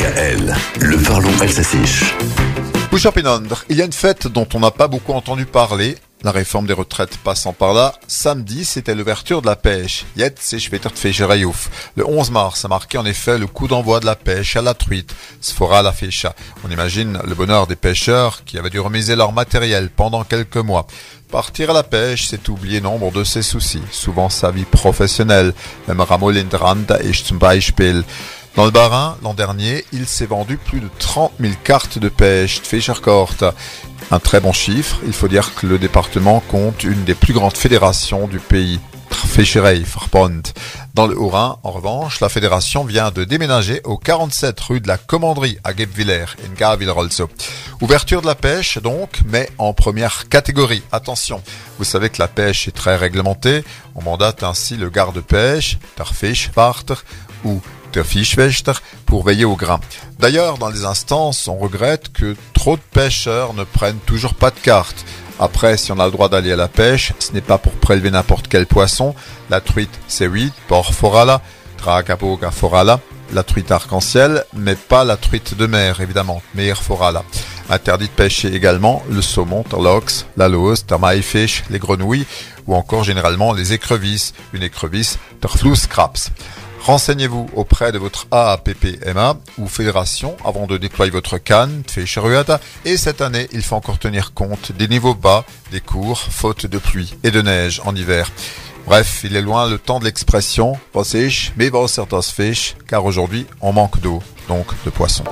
DKL, le parlons Elsassiche. il y a une fête dont on n'a pas beaucoup entendu parler, la réforme des retraites passant par là, samedi, c'était l'ouverture de la pêche. Le 11 mars a marqué en effet le coup d'envoi de la pêche à la truite. Sfora la. On imagine le bonheur des pêcheurs qui avaient dû remiser leur matériel pendant quelques mois. Partir à la pêche, c'est oublier nombre de ses soucis, souvent sa vie professionnelle. Même Ramo Lindrand zum. Dans le Barin, l'an dernier, il s'est vendu plus de 30 000 cartes de pêche, Fischerkort. Un très bon chiffre. Il faut dire que le département compte une des plus grandes fédérations du pays. Dans le Haut-Rhin, en revanche, la fédération vient de déménager au 47 rue de la Commanderie à Gebwiller, in Gavilrolzo. Ouverture de la pêche donc, mais en première catégorie. Attention, vous savez que la pêche est très réglementée. On mandate ainsi le garde-pêche, der Fischwarter ou pour veiller au grain. D'ailleurs, dans les instances, on regrette que trop de pêcheurs ne prennent toujours pas de carte. Après, si on a le droit d'aller à la pêche, ce n'est pas pour prélever n'importe quel poisson. La truite, c'est oui, porc forala, forala, la truite arc-en-ciel, mais pas la truite de mer, évidemment, meir forala. Interdit de pêcher également le saumon, l'ox, la loose, fish, les grenouilles, ou encore généralement les écrevisses, une écrevisse, der Flusskrabs. Renseignez-vous auprès de votre AAPPMA ou fédération avant de déployer votre canne, et cette année, il faut encore tenir compte des niveaux bas des cours, faute de pluie et de neige en hiver. Bref, il est loin le temps de l'expression, mais fish, car aujourd'hui, on manque d'eau, donc de poissons.